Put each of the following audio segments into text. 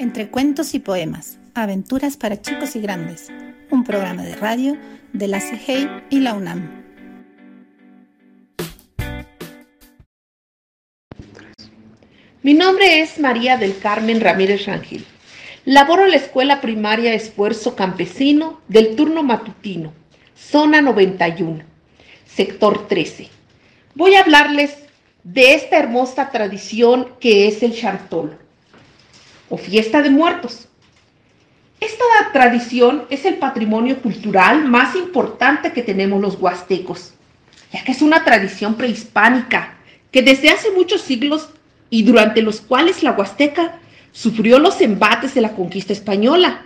Entre cuentos y poemas, aventuras para chicos y grandes, un programa de radio de la CIGEI y la UNAM. Mi nombre es María del Carmen Ramírez Rangel. Laboro en la Escuela Primaria Esfuerzo Campesino del turno matutino, zona 91, sector 13. Voy a hablarles de esta hermosa tradición que es el chantolo o fiesta de muertos. Esta tradición es el patrimonio cultural más importante que tenemos los huastecos, ya que es una tradición prehispánica que desde hace muchos siglos y durante los cuales la huasteca sufrió los embates de la conquista española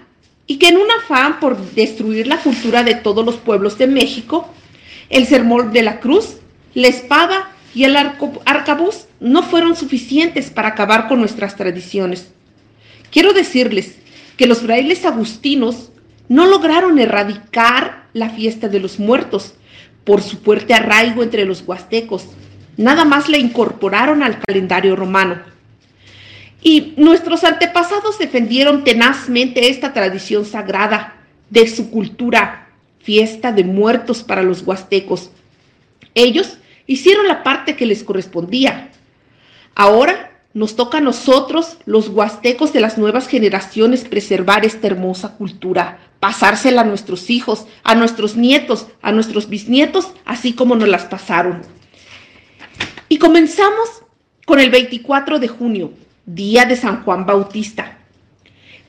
y que en un afán por destruir la cultura de todos los pueblos de México, el sermón de la cruz, la espada y el arcabuz no fueron suficientes para acabar con nuestras tradiciones. Quiero decirles que los frailes agustinos no lograron erradicar la fiesta de los muertos por su fuerte arraigo entre los huastecos. Nada más la incorporaron al calendario romano. Y nuestros antepasados defendieron tenazmente esta tradición sagrada de su cultura, fiesta de muertos para los huastecos. Ellos hicieron la parte que les correspondía. Ahora nos toca a nosotros, los huastecos de las nuevas generaciones, preservar esta hermosa cultura, pasársela a nuestros hijos, a nuestros nietos, a nuestros bisnietos, así como nos las pasaron. Y comenzamos con el 24 de junio, día de San Juan Bautista.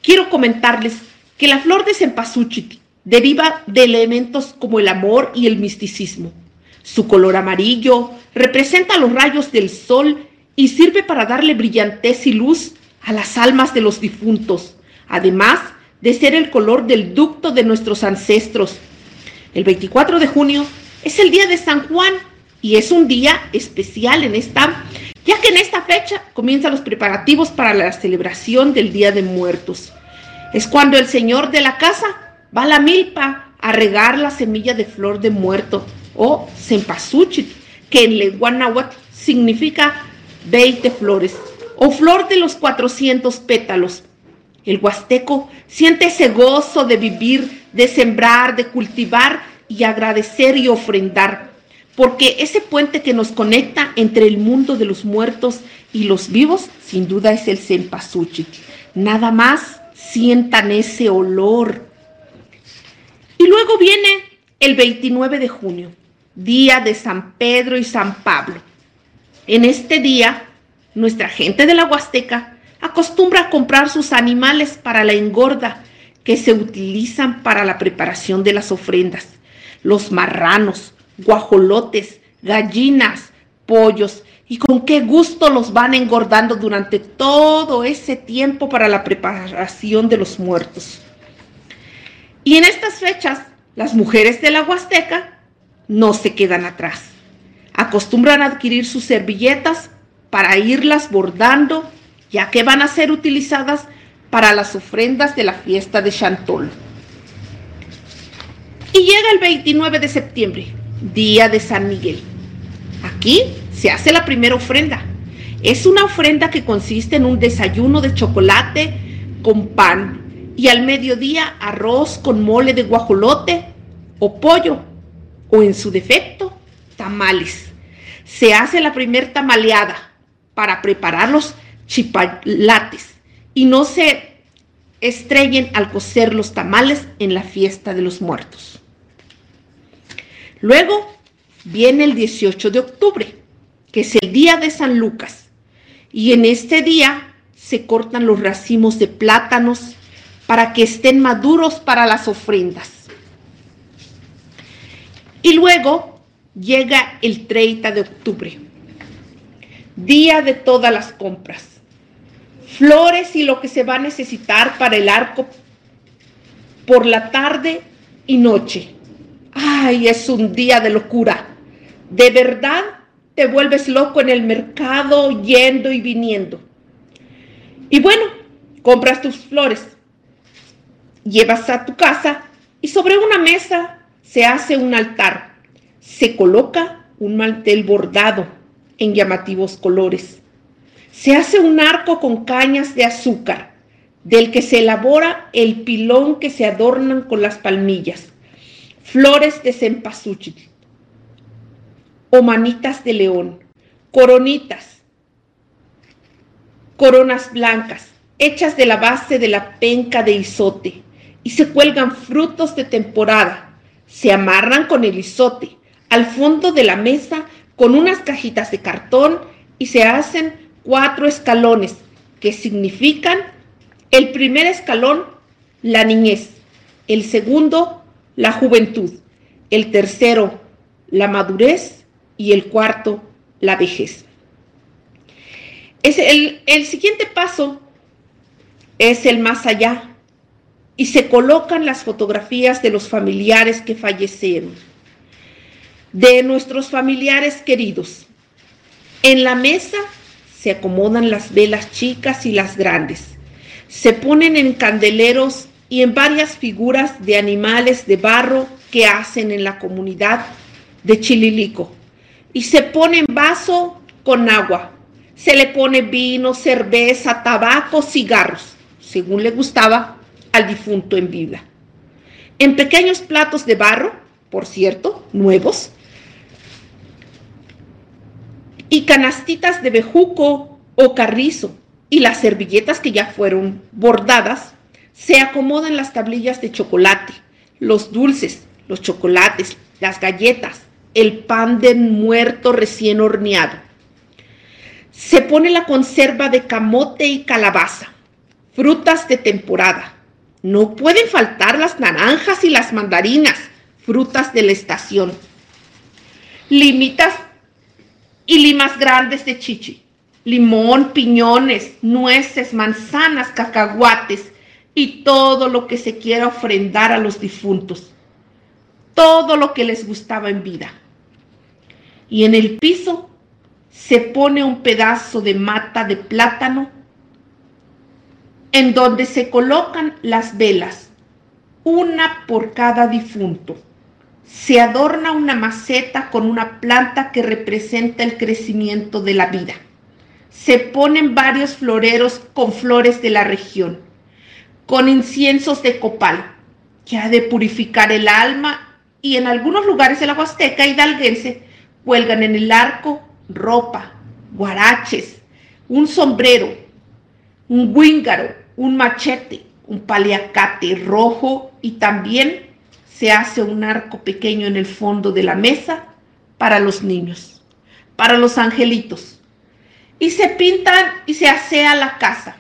Quiero comentarles que la flor de cempasúchil deriva de elementos como el amor y el misticismo. Su color amarillo representa los rayos del sol y sirve para darle brillantez y luz a las almas de los difuntos, además de ser el color del ducto de nuestros ancestros. El 24 de junio es el día de San Juan y es un día especial en esta ya que en esta fecha comienzan los preparativos para la celebración del Día de Muertos. Es cuando el señor de la casa va a la milpa a regar la semilla de flor de muerto o cempasúchil, que en lengua náhuatl significa 20 flores o flor de los 400 pétalos. El huasteco siente ese gozo de vivir, de sembrar, de cultivar y agradecer y ofrendar porque ese puente que nos conecta entre el mundo de los muertos y los vivos, sin duda es el cempasúchil. Nada más sientan ese olor. Y luego viene el 29 de junio, día de San Pedro y San Pablo. En este día, nuestra gente de la Huasteca acostumbra a comprar sus animales para la engorda que se utilizan para la preparación de las ofrendas. Los marranos, guajolotes, gallinas, pollos, y con qué gusto los van engordando durante todo ese tiempo para la preparación de los muertos. Y en estas fechas, las mujeres de la Huasteca no se quedan atrás. Acostumbran a adquirir sus servilletas para irlas bordando, ya que van a ser utilizadas para las ofrendas de la fiesta de Chantol. Y llega el 29 de septiembre, día de San Miguel. Aquí se hace la primera ofrenda. Es una ofrenda que consiste en un desayuno de chocolate con pan y al mediodía arroz con mole de guajolote o pollo o en su defecto tamales. Se hace la primer tamaleada para preparar los chipalates y no se estrellen al cocer los tamales en la fiesta de los muertos. Luego viene el 18 de octubre, que es el día de San Lucas. Y en este día se cortan los racimos de plátanos para que estén maduros para las ofrendas. Y luego llega el 30 de octubre, día de todas las compras. Flores y lo que se va a necesitar para el arco por la tarde y noche. Ay, es un día de locura. De verdad te vuelves loco en el mercado, yendo y viniendo. Y bueno, compras tus flores, llevas a tu casa y sobre una mesa se hace un altar. Se coloca un mantel bordado en llamativos colores. Se hace un arco con cañas de azúcar, del que se elabora el pilón que se adornan con las palmillas, flores de cempasúchil o manitas de león, coronitas, coronas blancas, hechas de la base de la penca de isote, y se cuelgan frutos de temporada, se amarran con el isote al fondo de la mesa con unas cajitas de cartón y se hacen cuatro escalones que significan el primer escalón, la niñez, el segundo, la juventud, el tercero, la madurez y el cuarto, la vejez. Es el, el siguiente paso es el más allá y se colocan las fotografías de los familiares que fallecieron, de nuestros familiares queridos. En la mesa se acomodan las velas chicas y las grandes se ponen en candeleros y en varias figuras de animales de barro que hacen en la comunidad de Chililico. Y se pone en vaso con agua. Se le pone vino, cerveza, tabaco, cigarros, según le gustaba al difunto en vida. En pequeños platos de barro, por cierto, nuevos, y canastitas de bejuco o carrizo, y las servilletas que ya fueron bordadas, se acomodan las tablillas de chocolate, los dulces, los chocolates, las galletas, el pan de muerto recién horneado. Se pone la conserva de camote y calabaza, frutas de temporada. No pueden faltar las naranjas y las mandarinas, frutas de la estación. Limitas y limas grandes de chichi limón, piñones, nueces, manzanas, cacahuates y todo lo que se quiera ofrendar a los difuntos. Todo lo que les gustaba en vida. Y en el piso se pone un pedazo de mata de plátano en donde se colocan las velas, una por cada difunto. Se adorna una maceta con una planta que representa el crecimiento de la vida. Se ponen varios floreros con flores de la región, con inciensos de copal, que ha de purificar el alma, y en algunos lugares de la Huasteca hidalguense cuelgan en el arco ropa, guaraches, un sombrero, un guíngaro, un machete, un paliacate rojo y también se hace un arco pequeño en el fondo de la mesa para los niños, para los angelitos y se pintan y se asea la casa.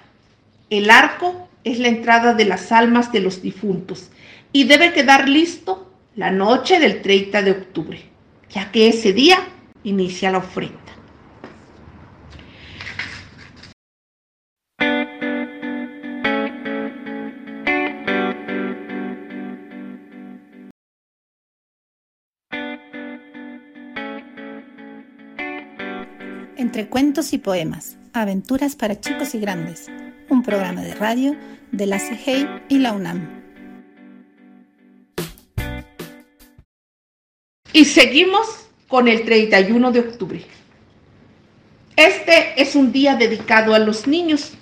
El arco es la entrada de las almas de los difuntos y debe quedar listo la noche del 30 de octubre, ya que ese día inicia la ofrenda. Entre cuentos y poemas, aventuras para chicos y grandes, un programa de radio de la CIGEI y la UNAM. Y seguimos con el 31 de octubre. Este es un día dedicado a los niños,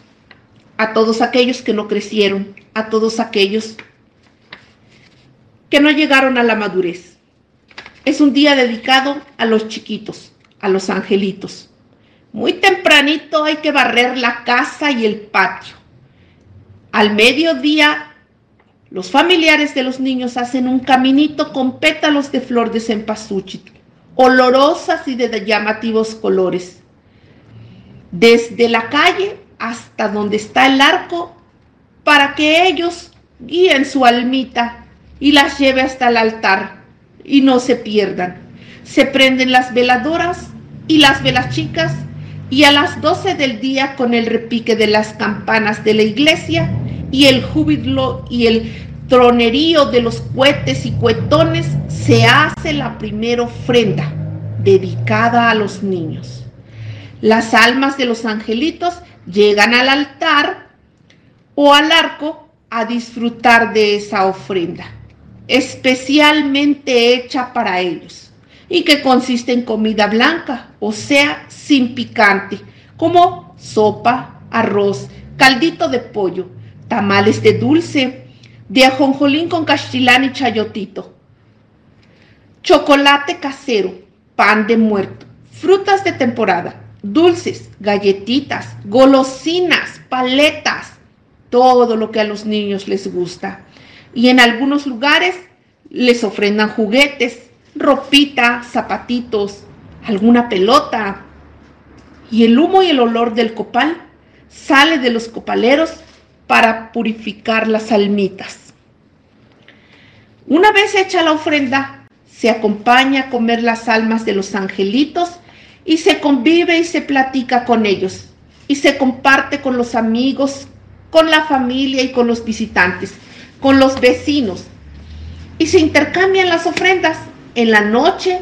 a todos aquellos que no crecieron, a todos aquellos que no llegaron a la madurez. Es un día dedicado a los chiquitos, a los angelitos. Muy tempranito hay que barrer la casa y el patio. Al mediodía, los familiares de los niños hacen un caminito con pétalos de flor de cempasúchil, olorosas y de llamativos colores. Desde la calle hasta donde está el arco, para que ellos guíen su almita y las lleve hasta el altar y no se pierdan. Se prenden las veladoras y las velas chicas y a las 12 del día con el repique de las campanas de la iglesia y el júbilo y el tronerío de los cohetes y cuetones se hace la primera ofrenda dedicada a los niños. Las almas de los angelitos llegan al altar o al arco a disfrutar de esa ofrenda, especialmente hecha para ellos y que consiste en comida blanca, o sea, sin picante, como sopa, arroz, caldito de pollo, tamales de dulce, de ajonjolín con castilán y chayotito, chocolate casero, pan de muerto, frutas de temporada, dulces, galletitas, golosinas, paletas, todo lo que a los niños les gusta. Y en algunos lugares les ofrendan juguetes, ropita, zapatitos, alguna pelota. Y el humo y el olor del copal sale de los copaleros para purificar las almitas. Una vez hecha la ofrenda, se acompaña a comer las almas de los angelitos y se convive y se platica con ellos y se comparte con los amigos, con la familia y con los visitantes, con los vecinos y se intercambian las ofrendas. En la noche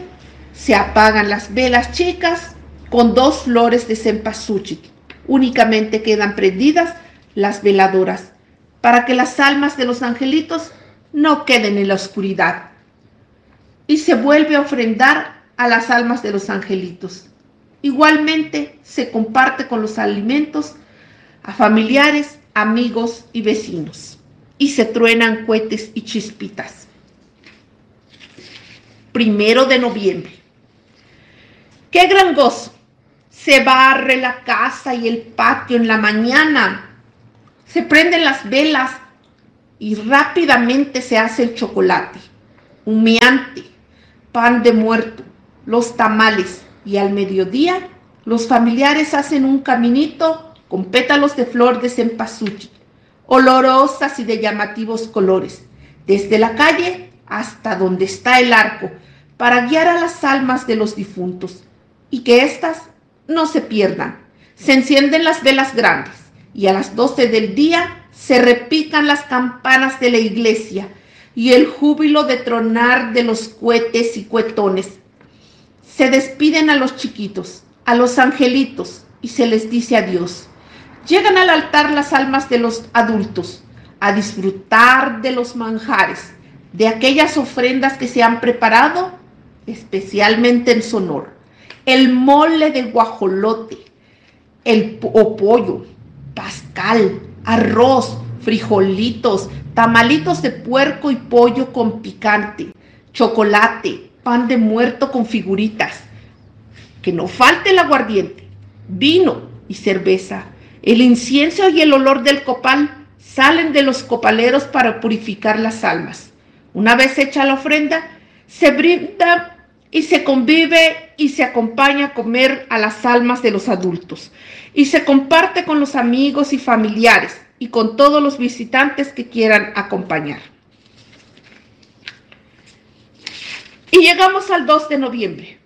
se apagan las velas chicas con dos flores de cempasúchil. Únicamente quedan prendidas las veladoras para que las almas de los angelitos no queden en la oscuridad. Y se vuelve a ofrendar a las almas de los angelitos. Igualmente se comparte con los alimentos a familiares, amigos y vecinos. Y se truenan cohetes y chispitas. Primero de noviembre. ¡Qué gran gozo! Se barre la casa y el patio en la mañana. Se prenden las velas y rápidamente se hace el chocolate, humeante, pan de muerto, los tamales y al mediodía los familiares hacen un caminito con pétalos de flor de cempasúchil, olorosas y de llamativos colores, desde la calle hasta donde está el arco, para guiar a las almas de los difuntos y que éstas no se pierdan. Se encienden las velas grandes y a las 12 del día se repican las campanas de la iglesia y el júbilo de tronar de los cohetes y cuetones. Se despiden a los chiquitos, a los angelitos y se les dice adiós. Llegan al altar las almas de los adultos a disfrutar de los manjares, de aquellas ofrendas que se han preparado especialmente en Sonor. El mole de guajolote, el o pollo, pascal, arroz, frijolitos, tamalitos de puerco y pollo con picante, chocolate, pan de muerto con figuritas. Que no falte el aguardiente, vino y cerveza. El incienso y el olor del copal salen de los copaleros para purificar las almas. Una vez hecha la ofrenda, se brinda y se convive y se acompaña a comer a las almas de los adultos y se comparte con los amigos y familiares y con todos los visitantes que quieran acompañar. Y llegamos al 2 de noviembre.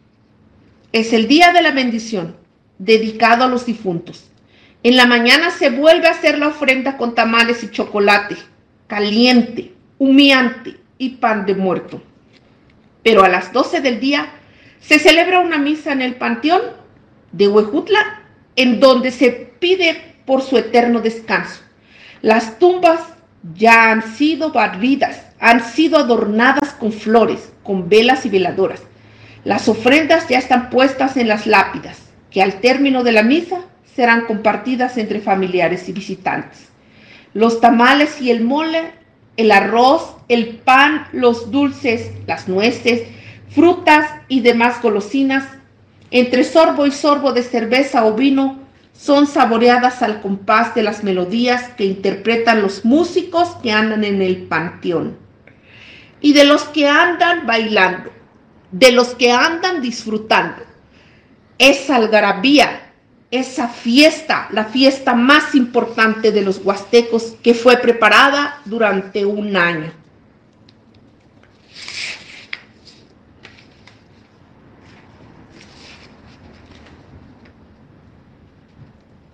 Es el día de la bendición, dedicado a los difuntos. En la mañana se vuelve a hacer la ofrenda con tamales y chocolate, caliente, humeante y pan de muerto pero a las 12 del día se celebra una misa en el panteón de Huejutla, en donde se pide por su eterno descanso. Las tumbas ya han sido barridas, han sido adornadas con flores, con velas y veladoras. Las ofrendas ya están puestas en las lápidas, que al término de la misa serán compartidas entre familiares y visitantes. Los tamales y el mole el arroz, el pan, los dulces, las nueces, frutas y demás golosinas, entre sorbo y sorbo de cerveza o vino, son saboreadas al compás de las melodías que interpretan los músicos que andan en el panteón. Y de los que andan bailando, de los que andan disfrutando. Es algarabía esa fiesta, la fiesta más importante de los huastecos que fue preparada durante un año.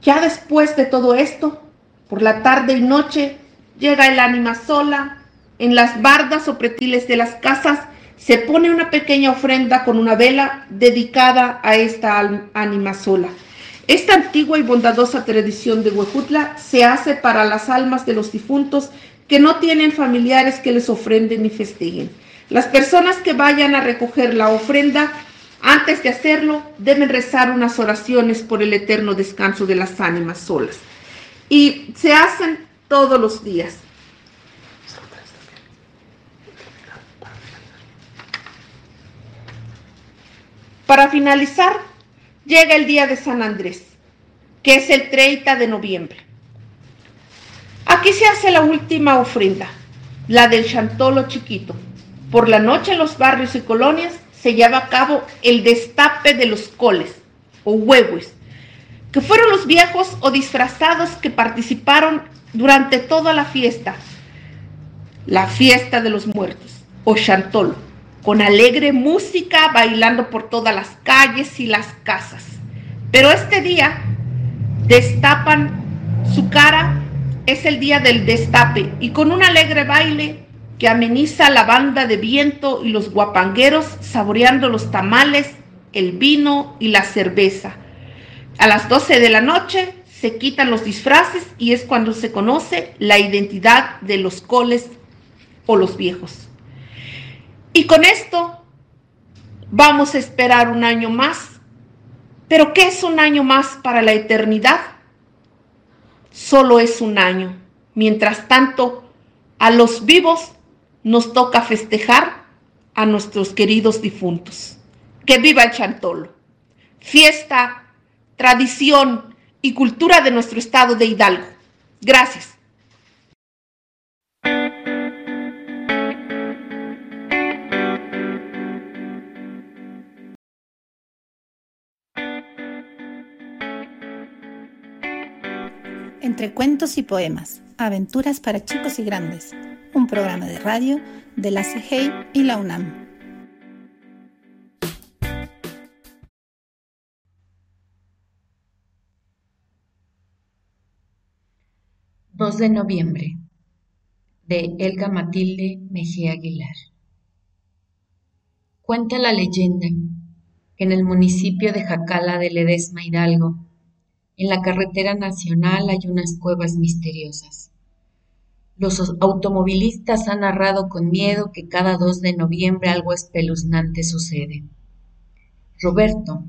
Ya después de todo esto, por la tarde y noche, llega el ánima sola. En las bardas o pretiles de las casas se pone una pequeña ofrenda con una vela dedicada a esta ánima sola. Esta antigua y bondadosa tradición de Huejutla se hace para las almas de los difuntos que no tienen familiares que les ofrenden ni festejen. Las personas que vayan a recoger la ofrenda, antes de hacerlo, deben rezar unas oraciones por el eterno descanso de las ánimas solas. Y se hacen todos los días. Para finalizar, llega el día de San Andrés, que es el 30 de noviembre. Aquí se hace la última ofrenda, la del chantolo chiquito. Por la noche en los barrios y colonias se lleva a cabo el destape de los coles o huevos, que fueron los viejos o disfrazados que participaron durante toda la fiesta, la fiesta de los muertos o chantolo, con alegre música bailando por todas las calles y las casas. Pero este día destapan su cara, es el día del destape y con un alegre baile que ameniza la banda de viento y los guapangueros saboreando los tamales, el vino y la cerveza. A las 12 de la noche se quitan los disfraces y es cuando se conoce la identidad de los coles o los viejos. Y con esto vamos a esperar un año más. Pero ¿qué es un año más para la eternidad? Solo es un año. Mientras tanto, a los vivos nos toca festejar a nuestros queridos difuntos. Que viva el chantolo. Fiesta, tradición y cultura de nuestro estado de Hidalgo. Gracias. Entre cuentos y poemas, aventuras para chicos y grandes un programa de radio de la CIGEI y la UNAM. ...2 de noviembre... ...de Elga Matilde Mejía Aguilar... Cuenta la leyenda... ...que en el municipio de Jacala de Ledesma Hidalgo... ...en la carretera nacional hay unas cuevas misteriosas los automovilistas han narrado con miedo que cada 2 de noviembre algo espeluznante sucede. Roberto,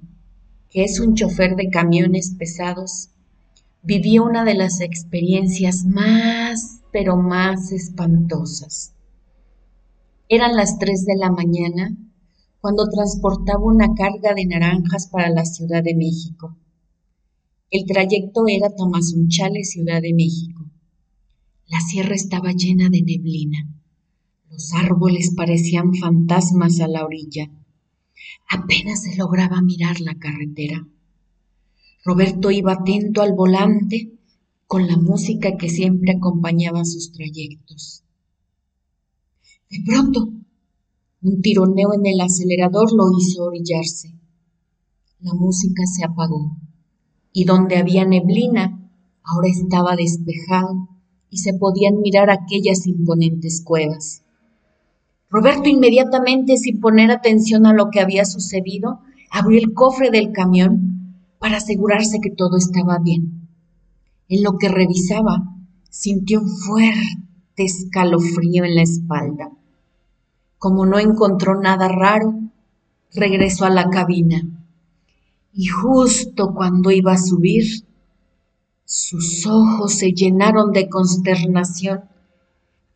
que es un chofer de camiones pesados, vivió una de las experiencias más, pero más espantosas. Eran las 3 de la mañana cuando transportaba una carga de naranjas para la Ciudad de México. El trayecto era Tamazunchale, Ciudad de México. La sierra estaba llena de neblina. Los árboles parecían fantasmas a la orilla. Apenas se lograba mirar la carretera. Roberto iba atento al volante con la música que siempre acompañaba sus trayectos. De pronto, un tironeo en el acelerador lo hizo orillarse. La música se apagó y donde había neblina, ahora estaba despejado y se podían mirar aquellas imponentes cuevas. Roberto inmediatamente, sin poner atención a lo que había sucedido, abrió el cofre del camión para asegurarse que todo estaba bien. En lo que revisaba, sintió un fuerte escalofrío en la espalda. Como no encontró nada raro, regresó a la cabina. Y justo cuando iba a subir, sus ojos se llenaron de consternación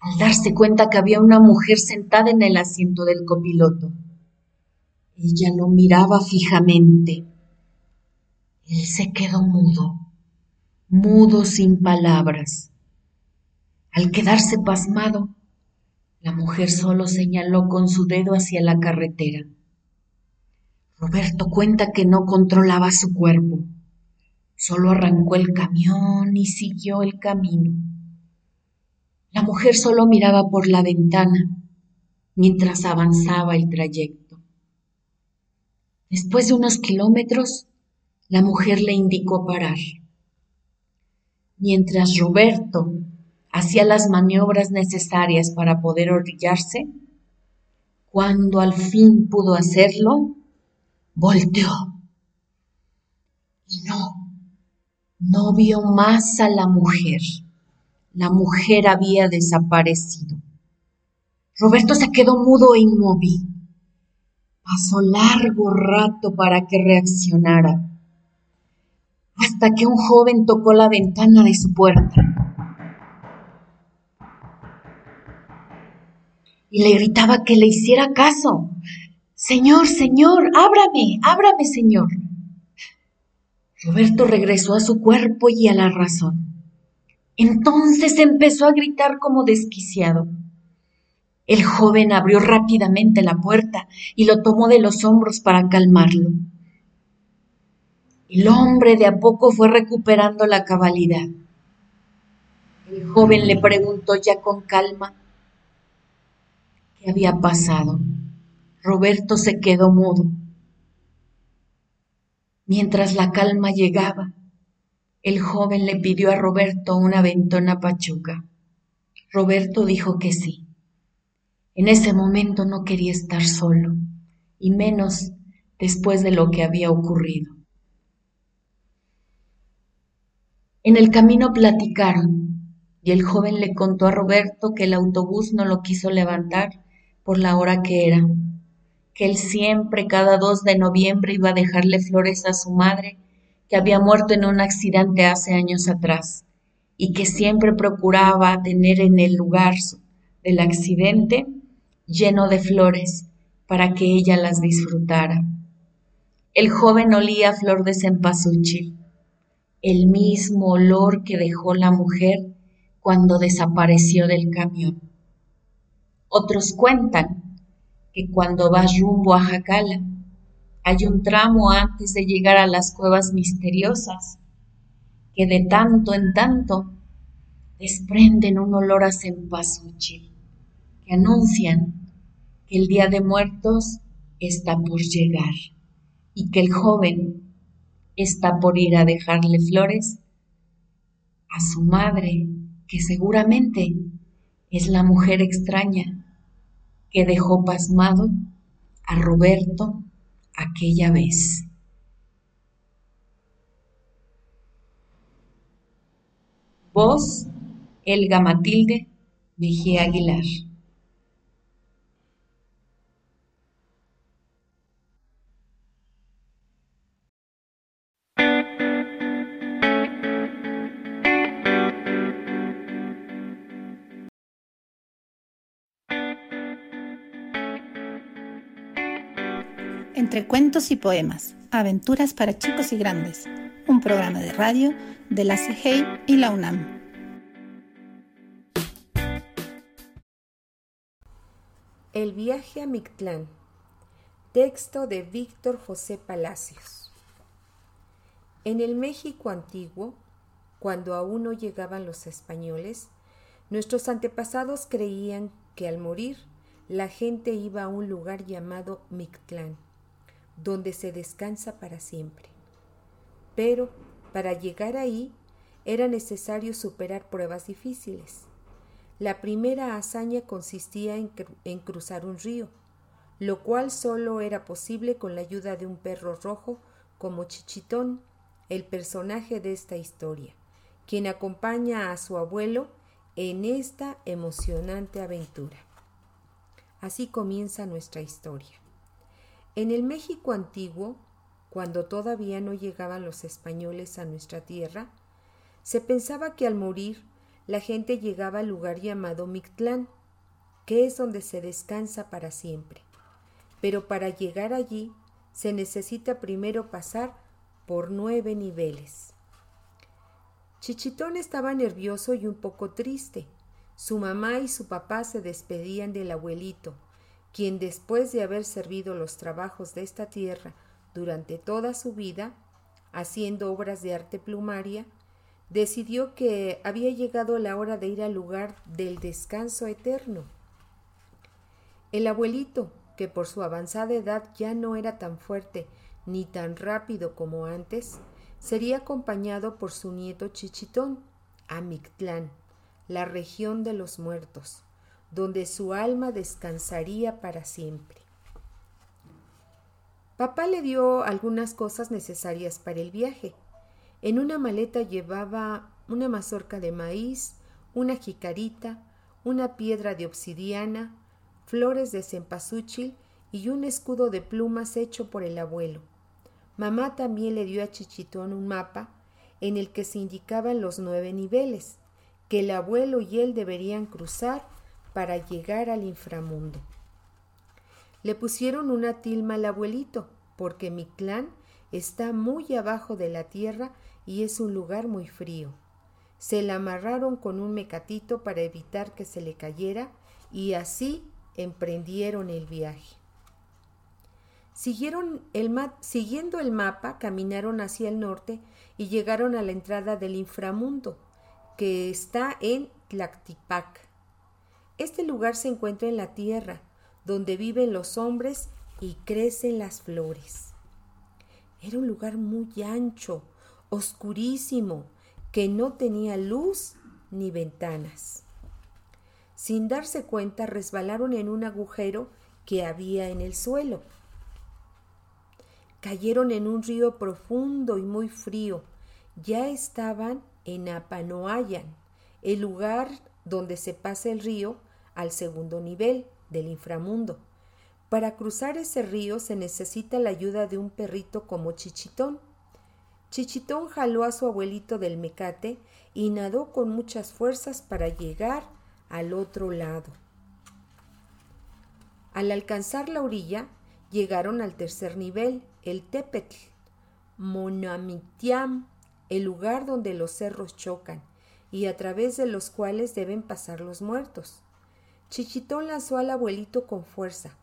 al darse cuenta que había una mujer sentada en el asiento del copiloto. Ella lo miraba fijamente. Él se quedó mudo, mudo sin palabras. Al quedarse pasmado, la mujer solo señaló con su dedo hacia la carretera. Roberto cuenta que no controlaba su cuerpo Solo arrancó el camión y siguió el camino. La mujer solo miraba por la ventana mientras avanzaba el trayecto. Después de unos kilómetros, la mujer le indicó parar. Mientras Roberto hacía las maniobras necesarias para poder orillarse, cuando al fin pudo hacerlo, Volteó y no, no vio más a la mujer. La mujer había desaparecido. Roberto se quedó mudo e inmóvil. Pasó largo rato para que reaccionara, hasta que un joven tocó la ventana de su puerta. y le gritaba que le hiciera caso. Señor, Señor, ábrame, ábrame, Señor. Roberto regresó a su cuerpo y a la razón. Entonces empezó a gritar como desquiciado. El joven abrió rápidamente la puerta y lo tomó de los hombros para calmarlo. El hombre de a poco fue recuperando la cabalidad. El joven le preguntó ya con calma qué había pasado. Roberto se quedó mudo. Mientras la calma llegaba, el joven le pidió a Roberto una ventona pachuca. Roberto dijo que sí. En ese momento no quería estar solo, y menos después de lo que había ocurrido. En el camino platicaron, y el joven le contó a Roberto que el autobús no lo quiso levantar por la hora que era, que él siempre cada 2 de noviembre iba a dejarle flores a su madre que había muerto en un accidente hace años atrás y que siempre procuraba tener en el lugar del accidente lleno de flores para que ella las disfrutara. El joven olía flor de cempasúchil, el mismo olor que dejó la mujer cuando desapareció del camión. Otros cuentan que cuando vas rumbo a Jacala, hay un tramo antes de llegar a las cuevas misteriosas que de tanto en tanto desprenden un olor a cempasúchil que anuncian que el día de muertos está por llegar y que el joven está por ir a dejarle flores a su madre, que seguramente es la mujer extraña que dejó pasmado a Roberto aquella vez. Voz, Elga Matilde Mejía Aguilar. Entre cuentos y poemas, aventuras para chicos y grandes, un programa de radio de la CIGEI y la UNAM. El viaje a Mictlán. Texto de Víctor José Palacios. En el México antiguo, cuando aún no llegaban los españoles, nuestros antepasados creían que al morir la gente iba a un lugar llamado Mictlán donde se descansa para siempre. Pero para llegar ahí era necesario superar pruebas difíciles. La primera hazaña consistía en, en, cruzar un río, lo cual solo era posible con la ayuda de un perro rojo como Chichitón, el personaje de esta historia, quien acompaña a su abuelo en esta emocionante aventura. Así comienza nuestra historia. En el México antiguo, cuando todavía no llegaban los españoles a nuestra tierra, se pensaba que al morir la gente llegaba al lugar llamado Mictlán, que es donde se descansa para siempre. Pero para llegar allí se necesita primero pasar por nueve niveles. Chichitón estaba nervioso y un poco triste. Su mamá y su papá se despedían del abuelito, quien después de haber servido los trabajos de esta tierra durante toda su vida, haciendo obras de arte plumaria, decidió que había llegado la hora de ir al lugar del descanso eterno. El abuelito, que por su avanzada edad ya no era tan fuerte ni tan rápido como antes, sería acompañado por su nieto Chichitón a Mictlán, la región de los muertos, donde su alma descansaría para siempre. Papá le dio algunas cosas necesarias para el viaje. En una maleta llevaba una mazorca de maíz, una jicarita, una piedra de obsidiana, flores de cempasúchil y un escudo de plumas hecho por el abuelo. Mamá también le dio a Chichitón un mapa en el que se indicaban los nueve niveles que el abuelo y él deberían cruzar para llegar al inframundo. Le pusieron una tilma al abuelito, porque mi clan está muy abajo de la tierra y es un lugar muy frío. Se la amarraron con un mecatito para evitar que se le cayera y así emprendieron el viaje. Siguieron siguiendo el mapa, caminaron hacia el norte y llegaron a la entrada del inframundo, que está en Tlactipac. Este lugar se encuentra en la tierra, donde viven los hombres y crecen las flores. Era un lugar muy ancho, oscurísimo, que no tenía luz ni ventanas. Sin darse cuenta, resbalaron en un agujero que había en el suelo. Cayeron en un río profundo y muy frío. Ya estaban en Apanoayan, el lugar donde se pasa el río al segundo nivel del inframundo. Para cruzar ese río se necesita la ayuda de un perrito como Chichitón. Chichitón jaló a su abuelito del mecate y nadó con muchas fuerzas para llegar al otro lado. Al alcanzar la orilla, llegaron al tercer nivel, el Tepetl, Monamitiam, el lugar donde los cerros chocan y a través de los cuales deben pasar los muertos. Chichitón lanzó al abuelito con fuerza,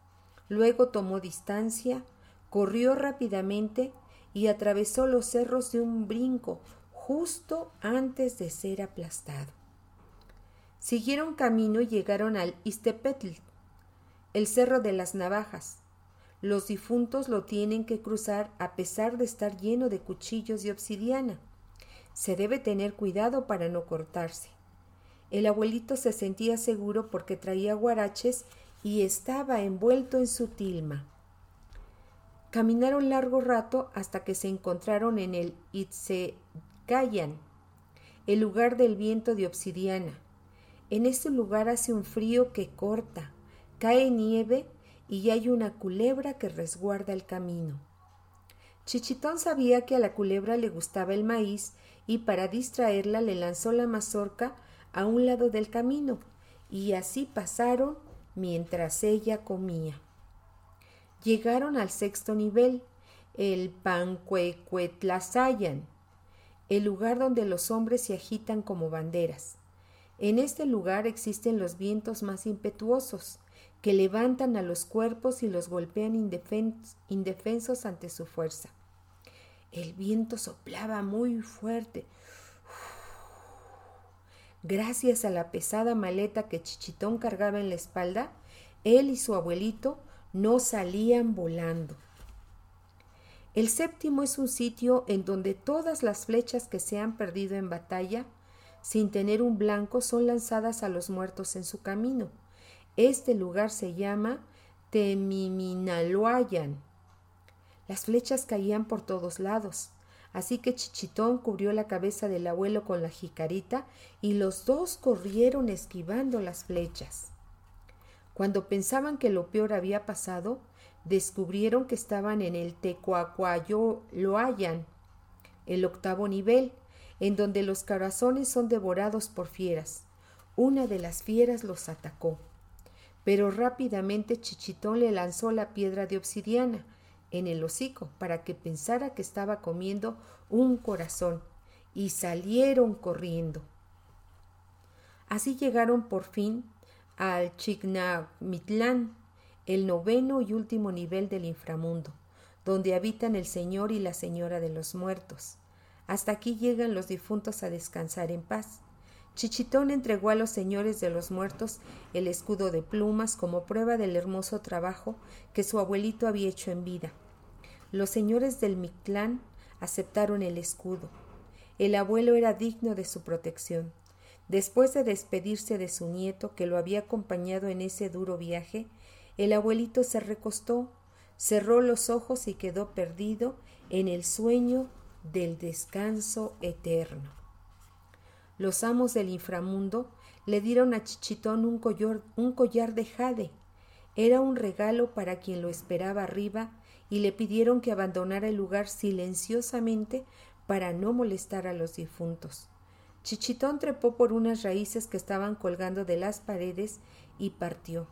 luego tomó distancia, corrió rápidamente y atravesó los cerros de un brinco justo antes de ser aplastado. Siguieron camino y llegaron al Istepetl, el cerro de las navajas. Los difuntos lo tienen que cruzar a pesar de estar lleno de cuchillos y obsidiana. Se debe tener cuidado para no cortarse. El abuelito se sentía seguro porque traía guaraches y estaba envuelto en su tilma. Caminaron largo rato hasta que se encontraron en el Itzegayan, el lugar del viento de obsidiana. En este lugar hace un frío que corta, cae nieve y hay una culebra que resguarda el camino. Chichitón sabía que a la culebra le gustaba el maíz y para distraerla le lanzó la mazorca a un lado del camino y así pasaron mientras ella comía. Llegaron al sexto nivel, el Pancuecuetlazayan, el lugar donde los hombres se agitan como banderas. En este lugar existen los vientos más impetuosos, que levantan a los cuerpos y los golpean indefensos ante su fuerza. El viento soplaba muy fuerte. Gracias a la pesada maleta que Chichitón cargaba en la espalda, él y su abuelito no salían volando. El séptimo es un sitio en donde todas las flechas que se han perdido en batalla sin tener un blanco, son lanzadas a los muertos en su camino. Este lugar se llama Temiminaloayan. Las flechas caían por todos lados, así que Chichitón cubrió la cabeza del abuelo con la jicarita y los dos corrieron esquivando las flechas. Cuando pensaban que lo peor había pasado, descubrieron que estaban en el Tecuacuayoloayan, el octavo nivel, en donde los corazones son devorados por fieras. Una de las fieras los atacó. Pero rápidamente Chichitón le lanzó la piedra de obsidiana en el hocico para que pensara que estaba comiendo un corazón y salieron corriendo. Así llegaron por fin al Chignamitlán, el noveno y último nivel del inframundo, donde habitan el Señor y la Señora de los muertos. Hasta aquí llegan los difuntos a descansar en paz. Chichitón entregó a los señores de los muertos el escudo de plumas como prueba del hermoso trabajo que su abuelito había hecho en vida. Los señores del Mictlán aceptaron el escudo. El abuelo era digno de su protección. Después de despedirse de su nieto que lo había acompañado en ese duro viaje, el abuelito se recostó, cerró los ojos y quedó perdido en el sueño del descanso eterno. Los amos del inframundo le dieron a Chichitón un collar, de jade. Era un regalo para quien lo esperaba arriba y le pidieron que abandonara el lugar silenciosamente para no molestar a los difuntos. Chichitón trepó por unas raíces que estaban colgando de las paredes y partió.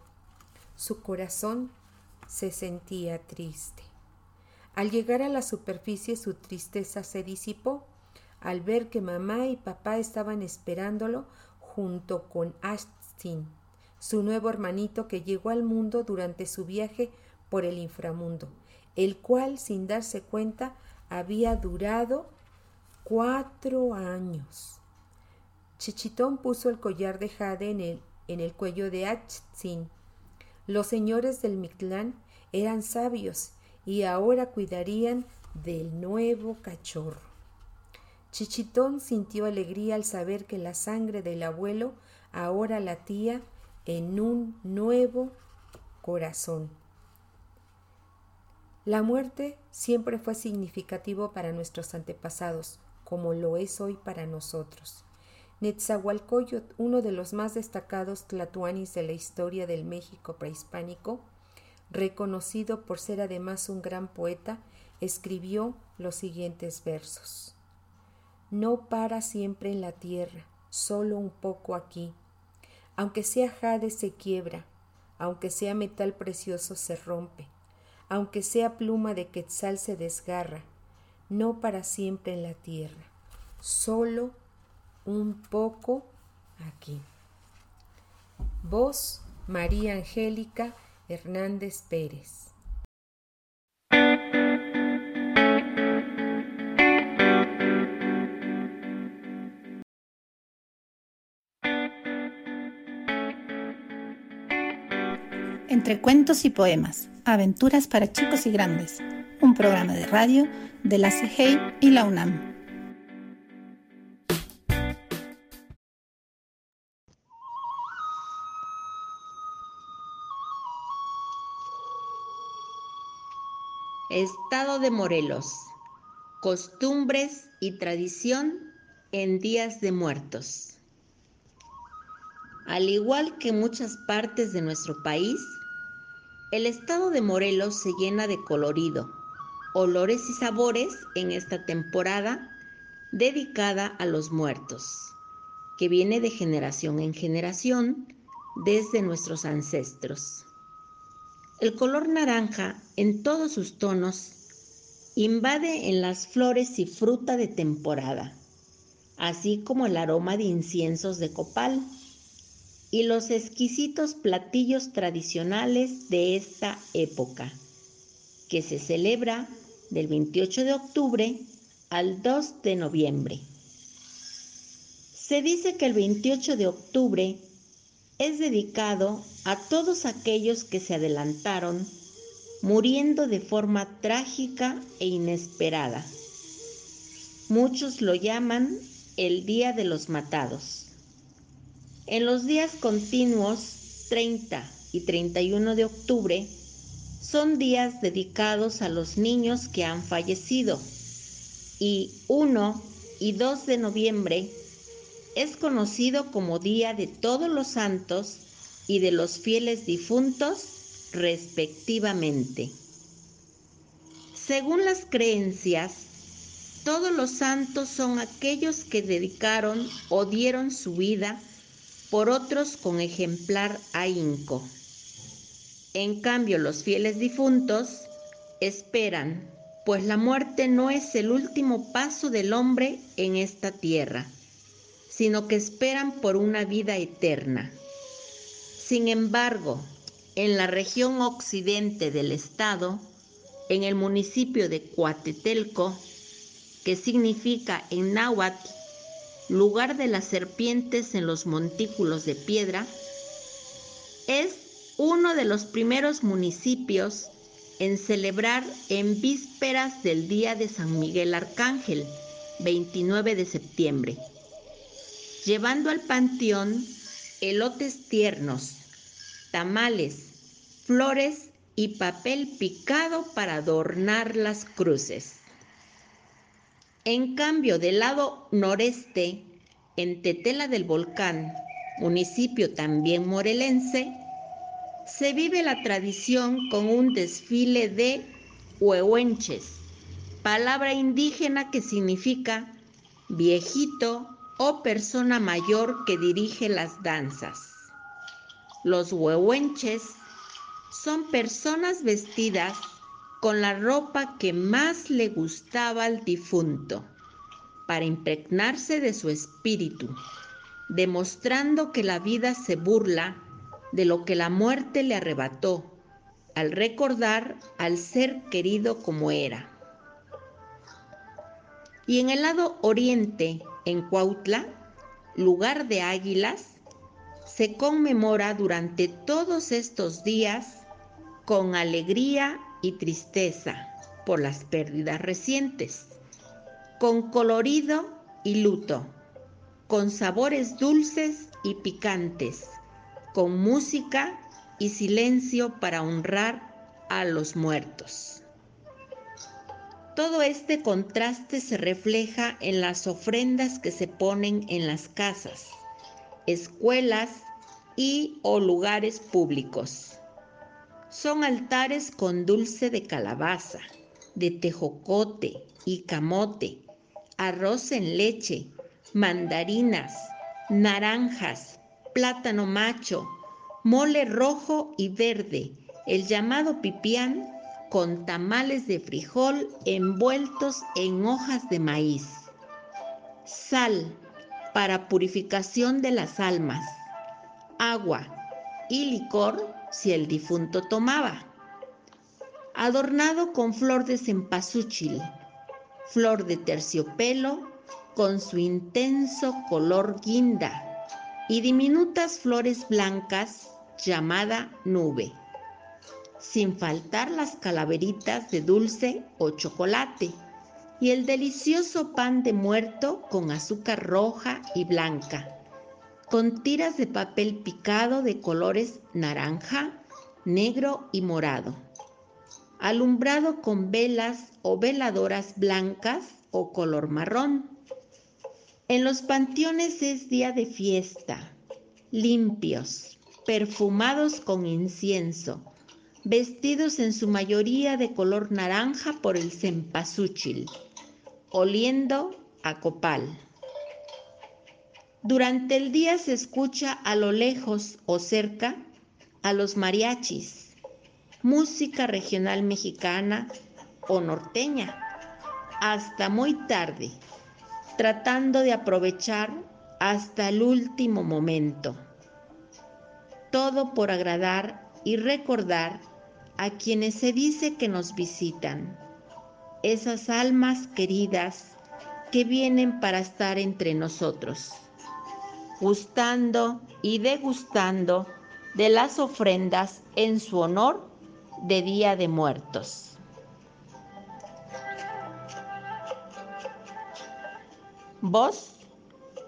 Su corazón se sentía triste. Al llegar a la superficie su tristeza se disipó al ver que mamá y papá estaban esperándolo junto con Ashtin, su nuevo hermanito que llegó al mundo durante su viaje por el inframundo, el cual, sin darse cuenta, había durado cuatro años. Chichitón puso el collar de jade en el, en el cuello de Ashtin. Los señores del Mictlán eran sabios y ahora cuidarían del nuevo cachorro. Chichitón sintió alegría al saber que la sangre del abuelo ahora latía en un nuevo corazón. La muerte siempre fue significativo para nuestros antepasados, como lo es hoy para nosotros. Netzahualcoyot, uno de los más destacados tlatuanis de la historia del México prehispánico, reconocido por ser además un gran poeta, escribió los siguientes versos no para siempre en la tierra, solo un poco aquí. Aunque sea jade se quiebra, aunque sea metal precioso se rompe, aunque sea pluma de quetzal se desgarra, no para siempre en la tierra, solo un poco aquí. Voz María Angélica Hernández Pérez. Cuentos y poemas, aventuras para chicos y grandes, un programa de radio de la CGI y la UNAM. Estado de Morelos. Costumbres y tradición en días de muertos. Al igual que muchas partes de nuestro país, el estado de Morelos se llena de colorido, olores y sabores en esta temporada dedicada a los muertos, que viene de generación en generación desde nuestros ancestros. El color naranja en todos sus tonos invade en las flores y fruta de temporada, así como el aroma de inciensos de copal y los exquisitos platillos tradicionales de esta época, que se celebra del 28 de octubre al 2 de noviembre. Se dice que el 28 de octubre es dedicado a todos aquellos que se adelantaron muriendo de forma trágica e inesperada. Muchos lo llaman el Día de los Matados. En los días continuos 30 y 31 de octubre son días dedicados a los niños que han fallecido y 1 y 2 de noviembre es conocido como Día de Todos los Santos y de los fieles difuntos respectivamente. Según las creencias, todos los santos son aquellos que dedicaron o dieron su vida por otros con ejemplar ahínco. En cambio, los fieles difuntos esperan, pues la muerte no es el último paso del hombre en esta tierra, sino que esperan por una vida eterna. Sin embargo, en la región occidente del estado, en el municipio de Coatetelco, que significa en náhuatl lugar de las serpientes en los montículos de piedra, es uno de los primeros municipios en celebrar en vísperas del Día de San Miguel Arcángel, 29 de septiembre, llevando al panteón elotes tiernos, tamales, flores y papel picado para adornar las cruces. En cambio, del lado noreste, en Tetela del Volcán, municipio también morelense, se vive la tradición con un desfile de huehuenches, palabra indígena que significa viejito o persona mayor que dirige las danzas. Los huehuenches son personas vestidas con la ropa que más le gustaba al difunto, para impregnarse de su espíritu, demostrando que la vida se burla de lo que la muerte le arrebató, al recordar al ser querido como era. Y en el lado oriente, en Cuautla, lugar de águilas, se conmemora durante todos estos días con alegría y tristeza por las pérdidas recientes, con colorido y luto, con sabores dulces y picantes, con música y silencio para honrar a los muertos. Todo este contraste se refleja en las ofrendas que se ponen en las casas, escuelas y o lugares públicos son altares con dulce de calabaza, de tejocote y camote, arroz en leche, mandarinas, naranjas, plátano macho, mole rojo y verde, el llamado pipián, con tamales de frijol envueltos en hojas de maíz. Sal para purificación de las almas. Agua y licor si el difunto tomaba. Adornado con flor de cempasúchil, flor de terciopelo con su intenso color guinda y diminutas flores blancas llamada nube, sin faltar las calaveritas de dulce o chocolate y el delicioso pan de muerto con azúcar roja y blanca con tiras de papel picado de colores naranja, negro y morado, alumbrado con velas o veladoras blancas o color marrón. En los panteones es día de fiesta, limpios, perfumados con incienso, vestidos en su mayoría de color naranja por el cempasúchil, oliendo a copal. Durante el día se escucha a lo lejos o cerca a los mariachis, música regional mexicana o norteña, hasta muy tarde, tratando de aprovechar hasta el último momento. Todo por agradar y recordar a quienes se dice que nos visitan, esas almas queridas que vienen para estar entre nosotros gustando y degustando de las ofrendas en su honor de Día de Muertos. Voz,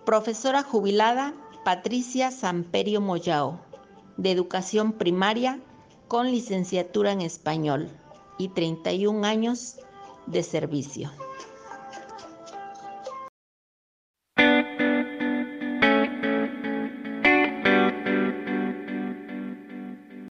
profesora jubilada Patricia Samperio Moyao, de Educación Primaria con licenciatura en Español y 31 años de servicio.